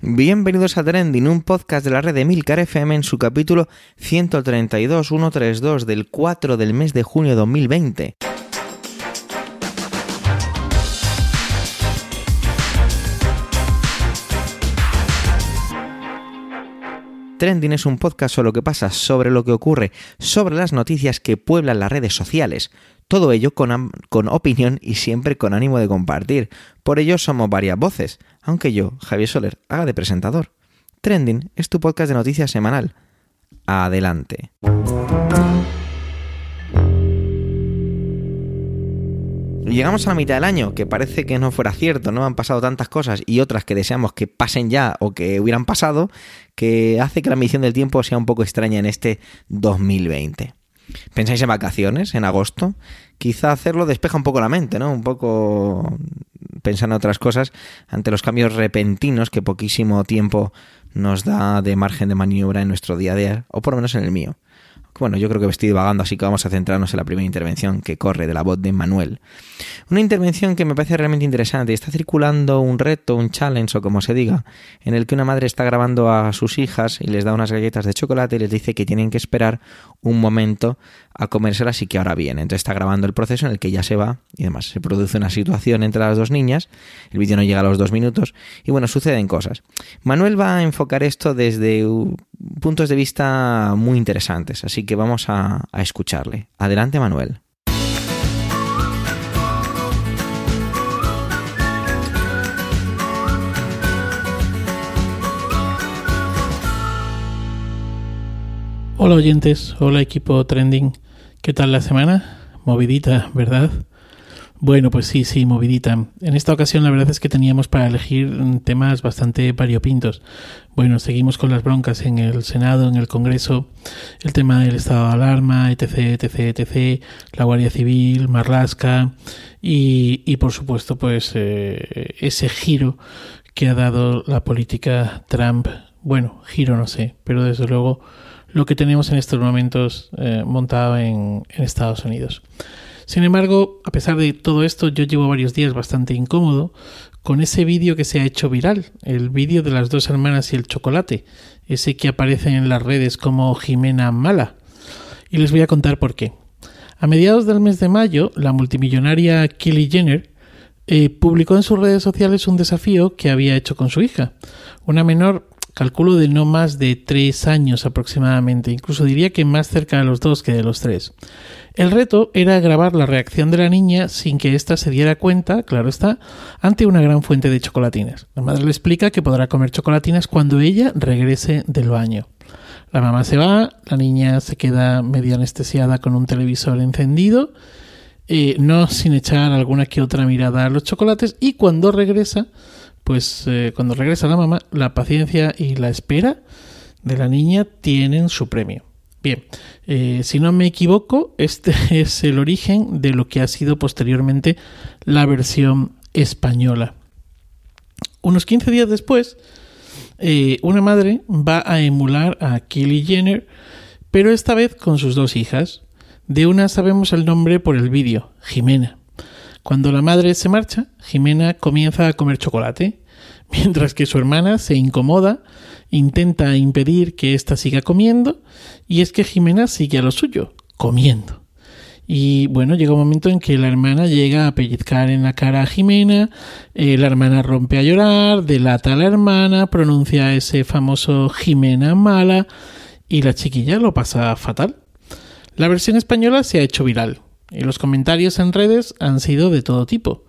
Bienvenidos a Trending, un podcast de la red de Milcar FM en su capítulo 132, 132 del 4 del mes de junio de 2020. Trending es un podcast sobre lo que pasa, sobre lo que ocurre, sobre las noticias que pueblan las redes sociales. Todo ello con, con, opinión y siempre con ánimo de compartir. Por ello somos varias voces, aunque yo, Javier Soler, haga de presentador. Trending es tu podcast de noticias semanal. Adelante. Llegamos a la mitad del año, que parece que no fuera cierto, ¿no? Han pasado tantas cosas y otras que deseamos que pasen ya o que hubieran pasado, que hace que la medición del tiempo sea un poco extraña en este 2020. ¿Pensáis en vacaciones en agosto? Quizá hacerlo despeja un poco la mente, ¿no? Un poco pensar en otras cosas ante los cambios repentinos que poquísimo tiempo nos da de margen de maniobra en nuestro día a día, o por lo menos en el mío. Bueno, yo creo que estoy vagando, así que vamos a centrarnos en la primera intervención que corre de la voz de Manuel. Una intervención que me parece realmente interesante. Está circulando un reto, un challenge o como se diga, en el que una madre está grabando a sus hijas y les da unas galletas de chocolate y les dice que tienen que esperar un momento a comérselas y que ahora viene. Entonces está grabando el proceso en el que ya se va y además se produce una situación entre las dos niñas. El vídeo no llega a los dos minutos y bueno, suceden cosas. Manuel va a enfocar esto desde puntos de vista muy interesantes, así que vamos a escucharle. Adelante, Manuel. Hola oyentes, hola equipo trending. ¿Qué tal la semana? Movidita, ¿verdad? Bueno, pues sí, sí, movidita. En esta ocasión la verdad es que teníamos para elegir temas bastante variopintos. Bueno, seguimos con las broncas en el Senado, en el Congreso, el tema del estado de alarma, etc, etc, etc, la Guardia Civil, Marlasca y, y por supuesto pues eh, ese giro que ha dado la política Trump. Bueno, giro no sé, pero desde luego lo que tenemos en estos momentos eh, montado en, Estados Unidos. Sin embargo, a pesar de todo esto, yo llevo varios días bastante incómodo con ese vídeo que se ha hecho viral, el vídeo de las dos hermanas y el chocolate, ese que aparece en las redes como Jimena Mala. Y les voy a contar por qué. A mediados del mes de mayo, la multimillonaria Kylie Jenner eh, publicó en sus redes sociales un desafío que había hecho con su hija, una menor calculo de no más de tres años aproximadamente, incluso diría que más cerca de los dos que de los tres. El reto era grabar la reacción de la niña sin que ésta se diera cuenta, claro está, ante una gran fuente de chocolatinas. La madre le explica que podrá comer chocolatinas cuando ella regrese del baño. La mamá se va, la niña se queda medio anestesiada con un televisor encendido, eh, no sin echar alguna que otra mirada a los chocolates, y cuando regresa, pues eh, cuando regresa la mamá, la paciencia y la espera de la niña tienen su premio. Bien, eh, si no me equivoco, este es el origen de lo que ha sido posteriormente la versión española. Unos 15 días después, eh, una madre va a emular a Kylie Jenner, pero esta vez con sus dos hijas. De una sabemos el nombre por el vídeo, Jimena. Cuando la madre se marcha, Jimena comienza a comer chocolate, mientras que su hermana se incomoda, intenta impedir que ésta siga comiendo, y es que Jimena sigue a lo suyo, comiendo. Y bueno, llega un momento en que la hermana llega a pellizcar en la cara a Jimena, eh, la hermana rompe a llorar, delata a la hermana, pronuncia ese famoso Jimena mala, y la chiquilla lo pasa fatal. La versión española se ha hecho viral, y los comentarios en redes han sido de todo tipo.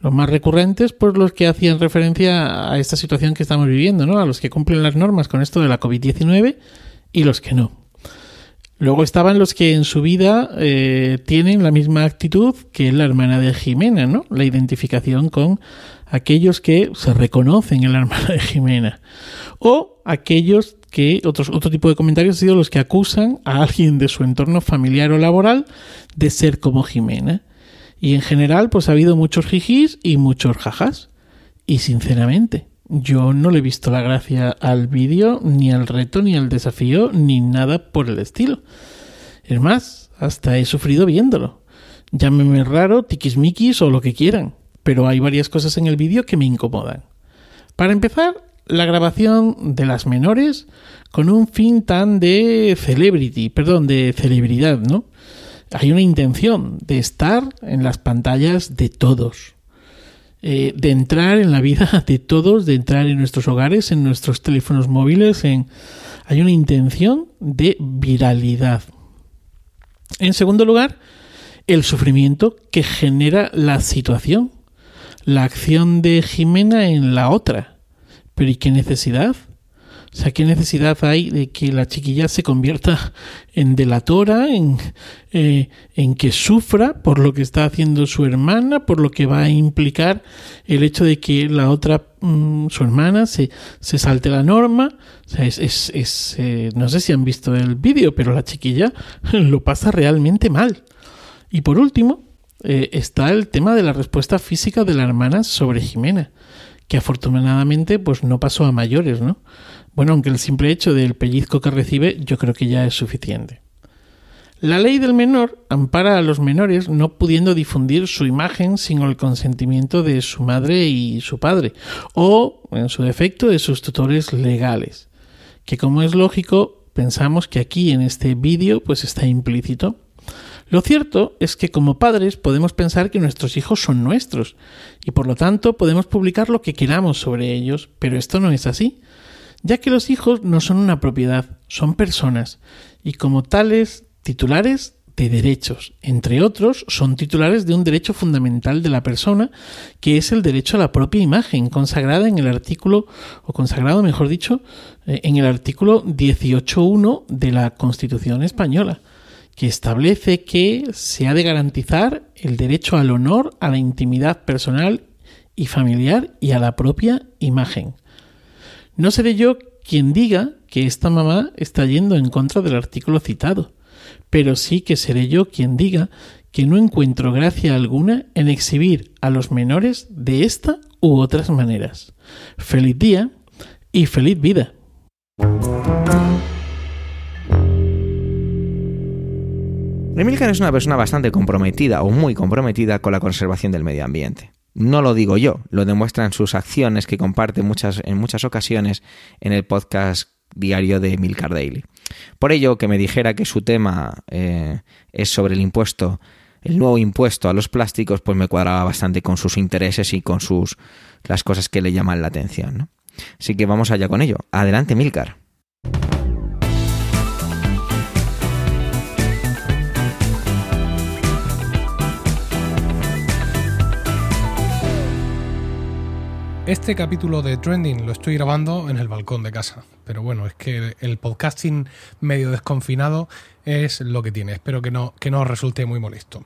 Los más recurrentes, por los que hacían referencia a esta situación que estamos viviendo, ¿no? A los que cumplen las normas con esto de la COVID-19 y los que no. Luego estaban los que en su vida eh, tienen la misma actitud que la hermana de Jimena, ¿no? La identificación con aquellos que se reconocen en la hermana de Jimena. O aquellos que otros, otro tipo de comentarios han sido los que acusan a alguien de su entorno familiar o laboral de ser como Jimena. Y en general, pues ha habido muchos jijis y muchos jajas. Y sinceramente, yo no le he visto la gracia al vídeo, ni al reto, ni al desafío, ni nada por el estilo. Es más, hasta he sufrido viéndolo. Llámeme raro, tiquismiquis o lo que quieran, pero hay varias cosas en el vídeo que me incomodan. Para empezar, la grabación de las menores con un fin tan de celebrity, perdón, de celebridad, ¿no? Hay una intención de estar en las pantallas de todos, eh, de entrar en la vida de todos, de entrar en nuestros hogares, en nuestros teléfonos móviles, en... hay una intención de viralidad. En segundo lugar, el sufrimiento que genera la situación, la acción de Jimena en la otra. Pero ¿y qué necesidad? O sea, ¿qué necesidad hay de que la chiquilla se convierta en delatora, en, eh, en que sufra por lo que está haciendo su hermana, por lo que va a implicar el hecho de que la otra, mm, su hermana, se, se, salte la norma? Eh, no sé si han visto el vídeo, pero la chiquilla lo pasa realmente mal. Y por último, eh, está el tema de la respuesta física de la hermana sobre Jimena, que afortunadamente pues no pasó a mayores, ¿no? Bueno, aunque el simple hecho del pellizco que recibe yo creo que ya es suficiente. La ley del menor ampara a los menores no pudiendo difundir su imagen sin el consentimiento de su madre y su padre, o, en su defecto, de sus tutores legales, que como es lógico, pensamos que aquí en este vídeo pues está implícito. Lo cierto es que como padres podemos pensar que nuestros hijos son nuestros y por lo tanto podemos publicar lo que queramos sobre ellos, pero esto no es así, ya que los hijos no son una propiedad, son personas y como tales titulares de derechos. Entre otros, son titulares de un derecho fundamental de la persona, que es el derecho a la propia imagen, consagrada en el artículo, o consagrado, mejor dicho, eh, en el artículo 18.1 de la Constitución española que establece que se ha de garantizar el derecho al honor, a la intimidad personal y familiar y a la propia imagen. No seré yo quien diga que esta mamá está yendo en contra del artículo citado, pero sí que seré yo quien diga que no encuentro gracia alguna en exhibir a los menores de esta u otras maneras. Feliz día y feliz vida. Emilcar es una persona bastante comprometida o muy comprometida con la conservación del medio ambiente. No lo digo yo, lo demuestran sus acciones que comparte muchas, en muchas ocasiones en el podcast diario de Emilcar Daily. Por ello, que me dijera que su tema eh, es sobre el impuesto, el nuevo impuesto a los plásticos, pues me cuadraba bastante con sus intereses y con sus las cosas que le llaman la atención. Así que vamos allá con ello. Adelante, Milcar. Este capítulo de Trending lo estoy grabando en el balcón de casa, pero bueno, es que el podcasting medio desconfinado es lo que tiene. Espero que no, que no os resulte muy molesto.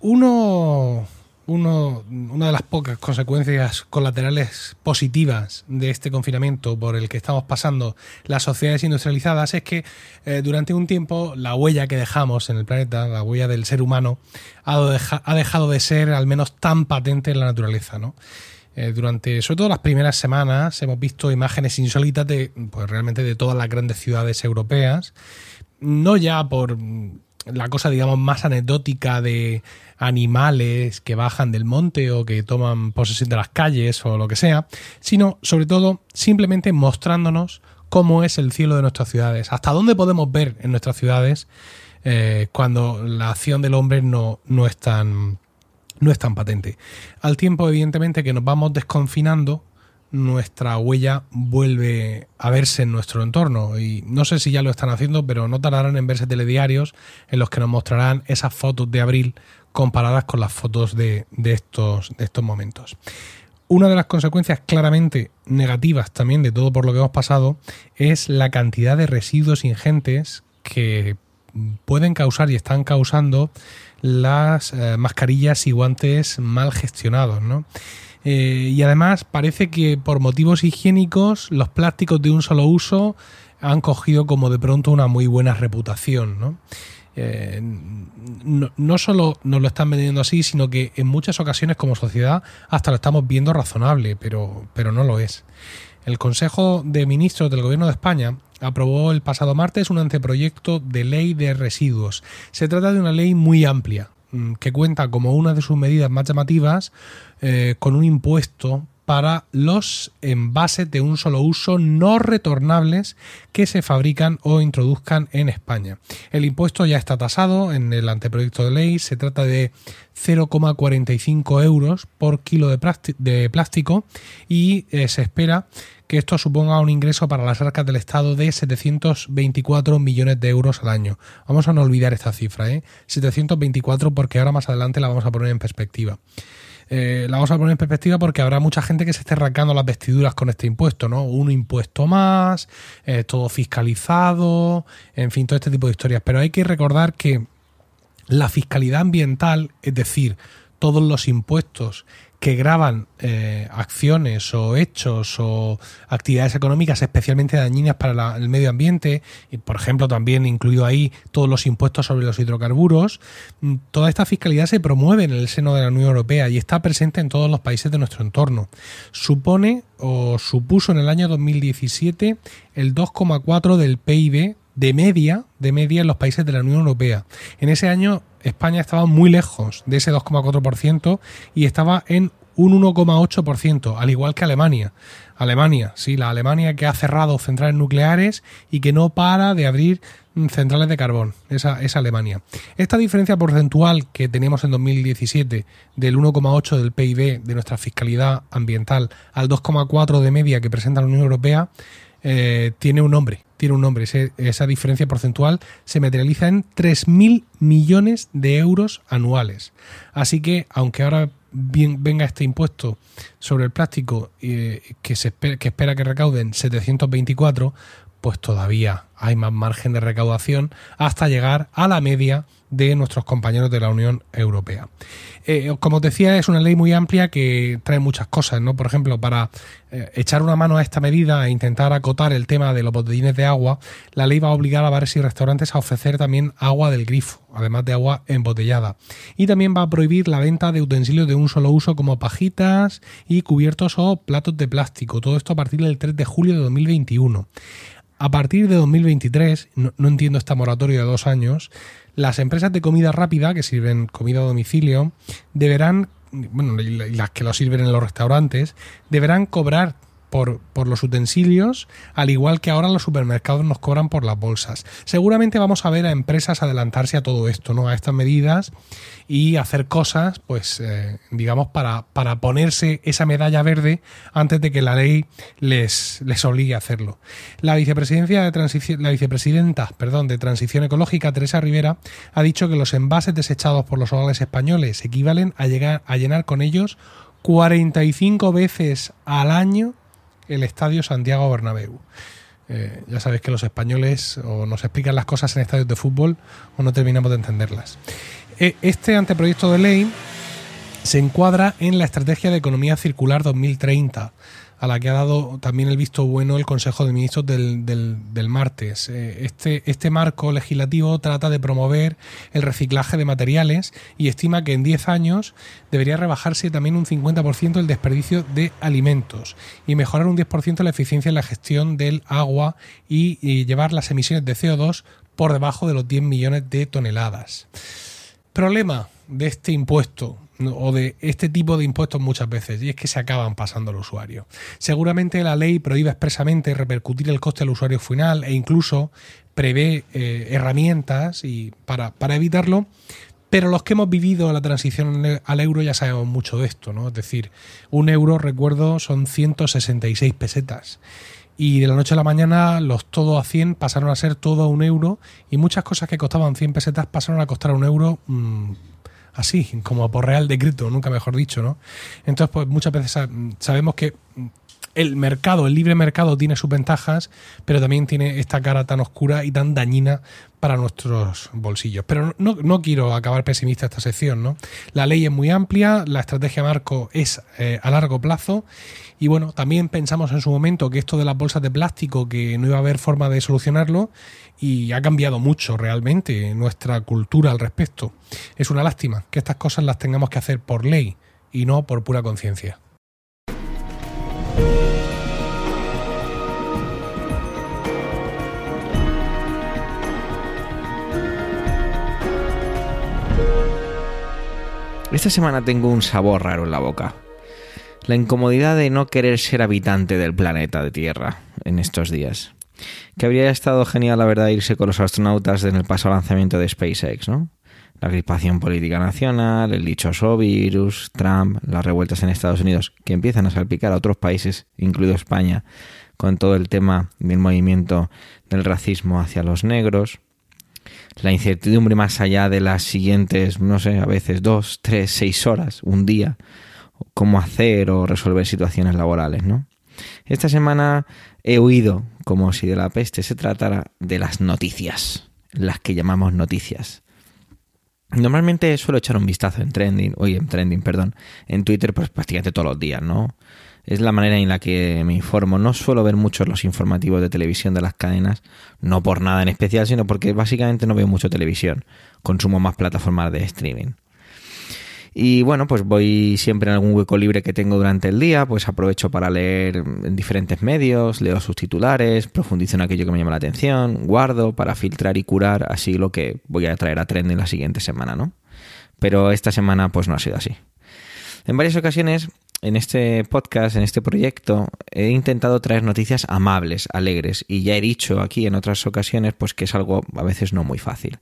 Uno, una de las pocas consecuencias colaterales positivas de este confinamiento por el que estamos pasando las sociedades industrializadas es que eh, durante un tiempo la huella que dejamos en el planeta, la huella del ser humano, ha, ha dejado de ser al menos tan patente en la naturaleza, ¿no? Eh, durante, sobre todo las primeras semanas, hemos visto imágenes insólitas de, pues realmente de todas las grandes ciudades europeas. No ya por la cosa, digamos, más anecdótica de animales que bajan del monte o que toman posesión de las calles o lo que sea, sino sobre todo simplemente mostrándonos cómo es el cielo de nuestras ciudades, hasta dónde podemos ver en nuestras ciudades eh, cuando la acción del hombre no, no es tan no es tan patente. Al tiempo, evidentemente, que nos vamos desconfinando, nuestra huella vuelve a verse en nuestro entorno. Y no sé si ya lo están haciendo, pero no tardarán en verse telediarios en los que nos mostrarán esas fotos de abril comparadas con las fotos de, estos, de estos momentos. Una de las consecuencias claramente negativas también de todo por lo que hemos pasado es la cantidad de residuos ingentes que pueden causar y están causando las eh, mascarillas y guantes mal gestionados, ¿no? Eh, y además parece que por motivos higiénicos los plásticos de un solo uso han cogido como de pronto una muy buena reputación, ¿no? Eh, no, solo nos lo están vendiendo así, sino que en muchas ocasiones como sociedad hasta lo estamos viendo razonable, pero, pero no lo es. El Consejo de Ministros del Gobierno de España aprobó el pasado martes un anteproyecto de ley de residuos. Se trata de una ley muy amplia, mm, que cuenta como una de sus medidas más llamativas eh, con un impuesto para los envases de un solo uso no retornables que se fabrican o introduzcan en España. El impuesto ya está tasado en el anteproyecto de ley, se trata de 0,45 euros por kilo de, plástico y eh, se espera que esto suponga un ingreso para las arcas del Estado de 724 millones de euros al año. Vamos a no olvidar esta cifra, ¿eh? 724 porque ahora más adelante la vamos a poner en perspectiva. Eh, la vamos a poner en perspectiva porque habrá mucha gente que se esté arrancando las vestiduras con este impuesto, ¿no? Un impuesto más, eh, todo fiscalizado, en fin, todo este tipo de historias. Pero hay que recordar que la fiscalidad ambiental, es decir, todos los impuestos que graban eh, acciones o hechos o actividades económicas especialmente dañinas para el medio ambiente, y por ejemplo también incluido ahí todos los impuestos sobre los hidrocarburos, mm, toda esta fiscalidad se promueve en el seno de la Unión Europea y está presente en todos los países de nuestro entorno. Supone o supuso en el año 2017 el 2,4 del PIB de media, de media en los países de la Unión Europea. En ese año España estaba muy lejos de ese 2,4% y estaba en un 1,8%, al igual que Alemania. Alemania, sí, la Alemania que ha cerrado centrales nucleares y que no para de abrir mm, centrales de carbón. Esa es Alemania. Esta diferencia porcentual que teníamos en 2017 del 1,8 del PIB de nuestra fiscalidad ambiental al 2,4 de media que presenta la Unión Europea eh, tiene un nombre, tiene un nombre. esa diferencia porcentual se materializa en 3.000 millones de euros anuales. Así que, aunque ahora venga este impuesto sobre el plástico eh, que, se espera, que espera que recauden 724, pues todavía hay más margen de recaudación hasta llegar a la media de nuestros compañeros de la Unión Europea. Eh, como os decía, es una ley muy amplia que trae muchas cosas, ¿no? Por ejemplo, para eh, echar una mano a esta medida e intentar acotar el tema de los botellines de agua, la ley va a obligar a bares y restaurantes a ofrecer también agua del grifo, además de agua embotellada. Y también va a prohibir la venta de utensilios de un solo uso como pajitas y cubiertos o platos de plástico. Todo esto a partir del 3 de julio de 2021. A partir de 2023, no, no entiendo esta moratoria de dos años, las empresas de comida rápida que sirven comida a domicilio deberán, bueno, las que lo sirven en los restaurantes, deberán cobrar por, los utensilios, al igual que ahora los supermercados nos cobran por las bolsas. Seguramente vamos a ver a empresas adelantarse a todo esto, ¿no? A estas medidas y hacer cosas, pues, eh, digamos, para, para ponerse esa medalla verde antes de que la ley les, les obligue a hacerlo. La vicepresidencia de transición, la vicepresidenta, perdón, de Transición Ecológica, Teresa Rivera, ha dicho que los envases desechados por los hogares españoles equivalen a llegar a llenar con ellos 45 veces al año el Estadio Santiago Bernabéu. Eh, ya sabéis que los españoles o nos explican las cosas en estadios de fútbol o no terminamos de entenderlas. Eh, este anteproyecto de ley se encuadra en la Estrategia de Economía Circular 2030 a la que ha dado también el visto bueno el Consejo de Ministros del, del, martes. Eh, este, este marco legislativo trata de promover el reciclaje de materiales y estima que en 10 años debería rebajarse también un 50% el desperdicio de alimentos y mejorar un 10% la eficiencia en la gestión del agua y, y llevar las emisiones de CO2 por debajo de los 10 millones de toneladas. Problema de este impuesto o de este tipo de impuestos muchas veces, y es que se acaban pasando al usuario. Seguramente la ley prohíbe expresamente repercutir el coste al usuario final e incluso prevé eh, herramientas y para, para evitarlo, pero los que hemos vivido la transición al euro ya sabemos mucho de esto, ¿no? Es decir, un euro, recuerdo, son 166 pesetas. Y de la noche a la mañana los todo a 100 pasaron a ser todo a un euro y muchas cosas que costaban 100 pesetas pasaron a costar un euro mm, así, como por real decreto, nunca mejor dicho, ¿no? Entonces, pues muchas veces sabemos que el mercado, el libre mercado tiene sus ventajas, pero también tiene esta cara tan oscura y tan dañina para nuestros bolsillos. Pero no, quiero acabar pesimista esta sección, ¿no? La ley es muy amplia, la estrategia marco es eh, a largo plazo y bueno, también pensamos en su momento que esto de las bolsas de plástico, que no iba a haber forma de solucionarlo y ha cambiado mucho realmente nuestra cultura al respecto. Es una lástima que estas cosas las tengamos que hacer por ley y no por pura conciencia. Esta semana tengo un sabor raro en la boca. la incomodidad de no querer ser habitante del planeta de Tierra en estos días. Que habría estado genial, la verdad, irse con los astronautas en el paso lanzamiento de SpaceX, ¿no? La crispación política nacional, el dichoso virus, Trump, las revueltas en Estados Unidos, que empiezan a salpicar a otros países, incluido España, con todo el tema del movimiento del racismo hacia los negros, la incertidumbre más allá de las siguientes, no sé, a veces dos, tres, seis horas, un día, cómo hacer o resolver situaciones laborales, ¿no? Esta semana he oído como si de la peste se tratara de las noticias, las que llamamos noticias. Normalmente suelo echar un vistazo en trending, oye, en trending, perdón, en Twitter pues prácticamente todos los días, ¿no? Es la manera en la que me informo. No suelo ver muchos los informativos de televisión de las cadenas, no por nada en especial, sino porque básicamente no veo mucho televisión. Consumo más plataformas de streaming. Y bueno, pues voy siempre en algún hueco libre que tengo durante el día, pues aprovecho para leer en diferentes medios, leo sus titulares, profundizo en aquello que me llama la atención, guardo para filtrar y curar así lo que voy a traer a en la siguiente semana, ¿no? Pero esta semana pues no ha sido así. En varias ocasiones en este podcast, en este proyecto, he intentado traer noticias amables, alegres, y ya he dicho aquí en otras ocasiones, pues que es algo a veces no muy fácil.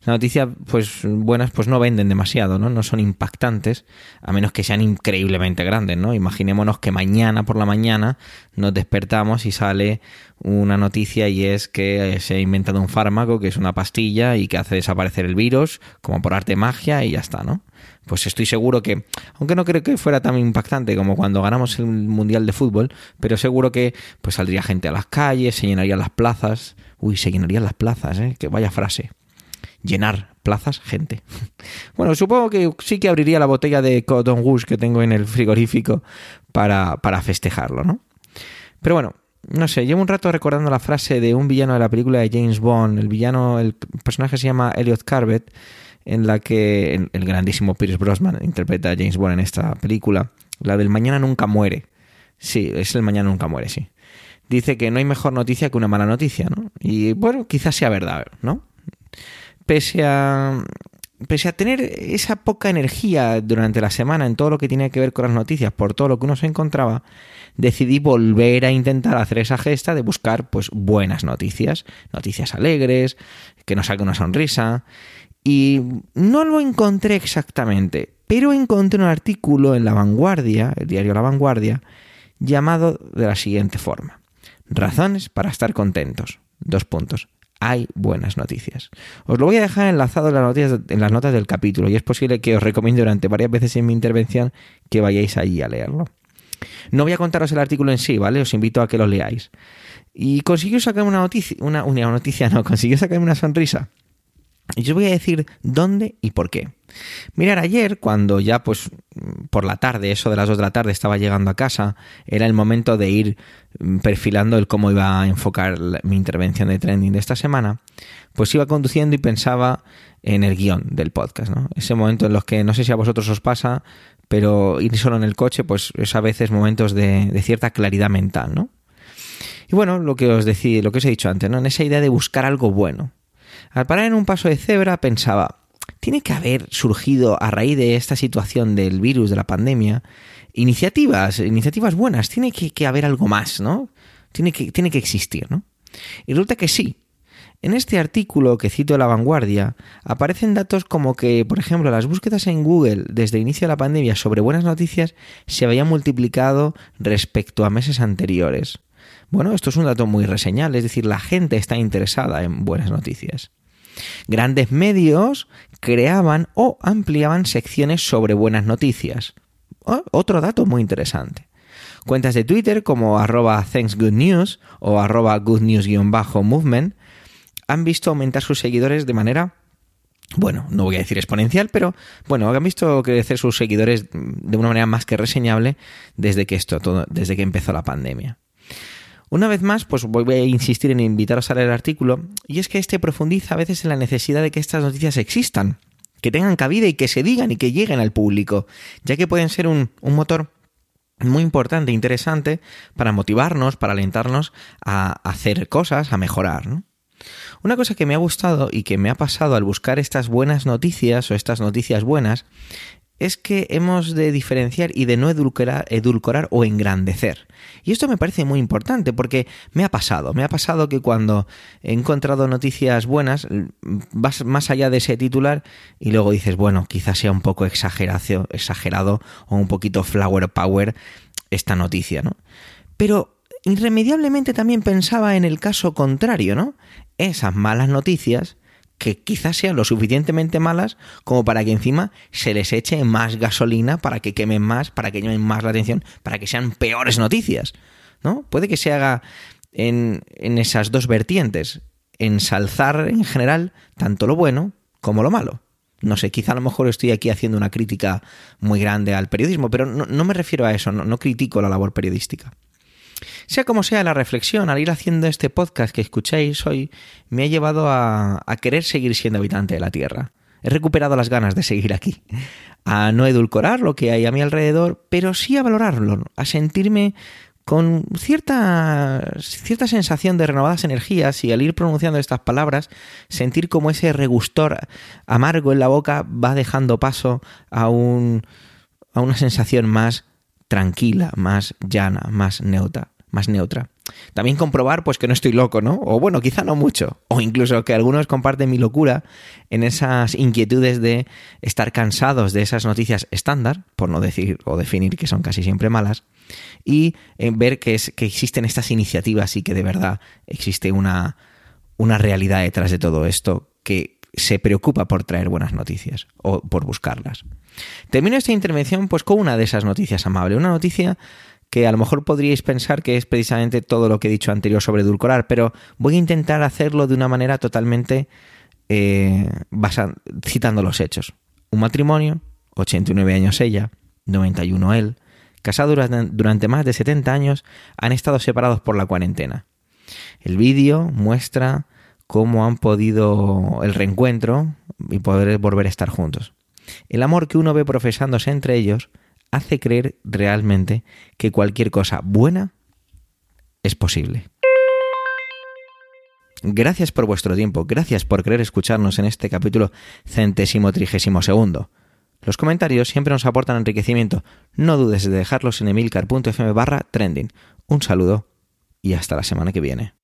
Las noticias, pues buenas, pues no venden demasiado, ¿no? No son impactantes, a menos que sean increíblemente grandes, ¿no? Imaginémonos que mañana por la mañana nos despertamos y sale una noticia y es que se ha inventado un fármaco que es una pastilla y que hace desaparecer el virus, como por arte magia, y ya está, ¿no? Pues estoy seguro que, aunque no creo que fuera tan impactante como cuando ganamos el Mundial de Fútbol, pero seguro que pues saldría gente a las calles, se llenarían las plazas. Uy, se llenarían las plazas, ¿eh? Que vaya frase. Llenar plazas, gente. Bueno, supongo que sí que abriría la botella de Cotton Goose que tengo en el frigorífico para, para festejarlo, ¿no? Pero bueno, no sé, llevo un rato recordando la frase de un villano de la película de James Bond. El villano, el personaje se llama Elliot Carvet en la que el grandísimo Pierce Brosnan interpreta a James Bond en esta película, la del mañana nunca muere. Sí, es el mañana nunca muere, sí. Dice que no hay mejor noticia que una mala noticia, ¿no? Y bueno, quizás sea verdad, ¿no? Pese a, pese a tener esa poca energía durante la semana en todo lo que tiene que ver con las noticias, por todo lo que uno se encontraba, decidí volver a intentar hacer esa gesta de buscar pues buenas noticias, noticias alegres, que nos saque una sonrisa y no lo encontré exactamente, pero encontré un artículo en La Vanguardia, el diario La Vanguardia, llamado de la siguiente forma. Razones para estar contentos. Dos puntos. Hay buenas noticias. Os lo voy a dejar enlazado en las, notas del capítulo y es posible que os recomiende durante varias veces en mi intervención que vayáis allí a leerlo. No voy a contaros el artículo en sí, ¿vale? Os invito a que lo leáis. Y consiguió sacarme una noticia, una, una noticia, no, consiguió sacarme una sonrisa y yo voy a decir dónde y por qué. Mirar, ayer cuando ya pues por la tarde, eso de las 2 de la tarde estaba llegando a casa, era el momento de ir mm, perfilando el cómo iba a enfocar mi intervención de trending de esta semana, pues iba conduciendo y pensaba en el guion del podcast, ¿no? Ese momento en los que no sé si a vosotros os pasa, pero ir solo en el coche, pues es a veces momentos de, cierta claridad mental, ¿no? Y bueno, lo que os decía, lo que os he dicho antes, ¿no? En esa idea de buscar algo bueno. Al parar en un paso de cebra pensaba, tiene que haber surgido a raíz de esta situación del virus, de la pandemia, iniciativas, iniciativas buenas, tiene que, haber algo más, ¿no? Tiene que, existir, ¿no? Y resulta que sí. En este artículo que cito de la vanguardia aparecen datos como que, por ejemplo, las búsquedas en Google desde el inicio de la pandemia sobre buenas noticias se habían multiplicado respecto a meses anteriores. Bueno, esto es un dato muy reseñal, es decir, la gente está interesada en buenas noticias. Grandes medios creaban o ampliaban secciones sobre buenas noticias. Oh, otro dato muy interesante. Cuentas de Twitter como arroba thanksgoodnews o arroba goodnews-movement han visto aumentar sus seguidores de manera, bueno, no voy a decir exponencial, pero bueno, han visto crecer sus seguidores de una manera más que reseñable desde que esto todo, desde que empezó la pandemia. Una vez más, pues voy a insistir en invitaros a leer el artículo, y es que este profundiza a veces en la necesidad de que estas noticias existan, que tengan cabida y que se digan y que lleguen al público, ya que pueden ser un, motor muy importante, interesante, para motivarnos, para alentarnos a hacer cosas, a mejorar. Una cosa que me ha gustado y que me ha pasado al buscar estas buenas noticias o estas noticias buenas es que hemos de diferenciar y de no edulcorar, o engrandecer. Y esto me parece muy importante porque me ha pasado, me ha pasado que cuando he encontrado noticias buenas, vas más allá de ese titular y luego dices, bueno, quizás sea un poco exagerado o un poquito flower power esta noticia, ¿no? Pero irremediablemente también pensaba en el caso contrario, ¿no? Esas malas noticias que quizás sean lo suficientemente malas como para que encima se les eche más gasolina para que quemen más, para que llamen más la atención, para que sean peores noticias, ¿no? Puede que se haga en, en esas dos vertientes, ensalzar en general tanto lo bueno como lo malo. No sé, quizá a lo mejor estoy aquí haciendo una crítica muy grande al periodismo, pero no, me refiero a eso, no critico la labor periodística. Sea como sea, la reflexión al ir haciendo este podcast que escucháis hoy me ha llevado a, querer seguir siendo habitante de la Tierra. He recuperado las ganas de seguir aquí, a no edulcorar lo que hay a mi alrededor, pero sí a valorarlo, a sentirme con cierta, cierta sensación de renovadas energías y al ir pronunciando estas palabras, sentir como ese regustor amargo en la boca va dejando paso a, un, a una sensación más tranquila, más llana, más neutra, más neutra. También comprobar pues que no estoy loco, ¿no? O bueno, quizá no mucho, o incluso que algunos comparten mi locura en esas inquietudes de estar cansados de esas noticias estándar, por no decir o definir que son casi siempre malas, y eh, ver que, es, que existen estas iniciativas y que de verdad existe una, una realidad detrás de todo esto que se preocupa por traer buenas noticias o por buscarlas. Termino esta intervención pues con una de esas noticias amables, una noticia que a lo mejor podríais pensar que es precisamente todo lo que he dicho anterior sobre edulcorar, pero voy a intentar hacerlo de una manera totalmente eh, citando los hechos. Un matrimonio, 89 años ella, 91 él, casados durante, durante más de 70 años, han estado separados por la cuarentena. El vídeo muestra cómo han podido el reencuentro y poder volver a estar juntos. El amor que uno ve profesándose entre ellos hace creer realmente que cualquier cosa buena es posible. Gracias por vuestro tiempo, gracias por querer escucharnos en este capítulo centésimo trigésimo segundo. Los comentarios siempre nos aportan enriquecimiento. No dudes de dejarlos en emilcar.fm barra trending. Un saludo y hasta la semana que viene.